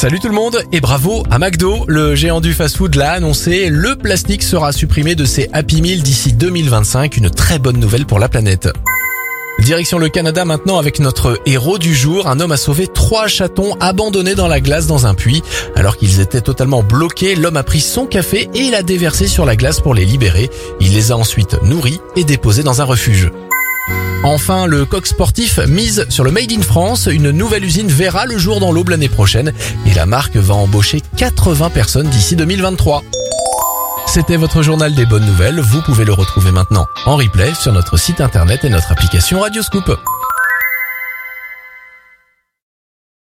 Salut tout le monde et bravo à McDo. Le géant du fast-food l'a annoncé, le plastique sera supprimé de ses Happy Meal d'ici 2025, une très bonne nouvelle pour la planète. Direction le Canada maintenant avec notre héros du jour. Un homme a sauvé trois chatons abandonnés dans la glace dans un puits. Alors qu'ils étaient totalement bloqués, l'homme a pris son café et l'a déversé sur la glace pour les libérer. Il les a ensuite nourris et déposés dans un refuge. Enfin, le coq sportif mise sur le Made in France. Une nouvelle usine verra le jour dans l'aube l'année prochaine et la marque va embaucher 80 personnes d'ici 2023. C'était votre journal des bonnes nouvelles. Vous pouvez le retrouver maintenant en replay sur notre site internet et notre application Radioscoop.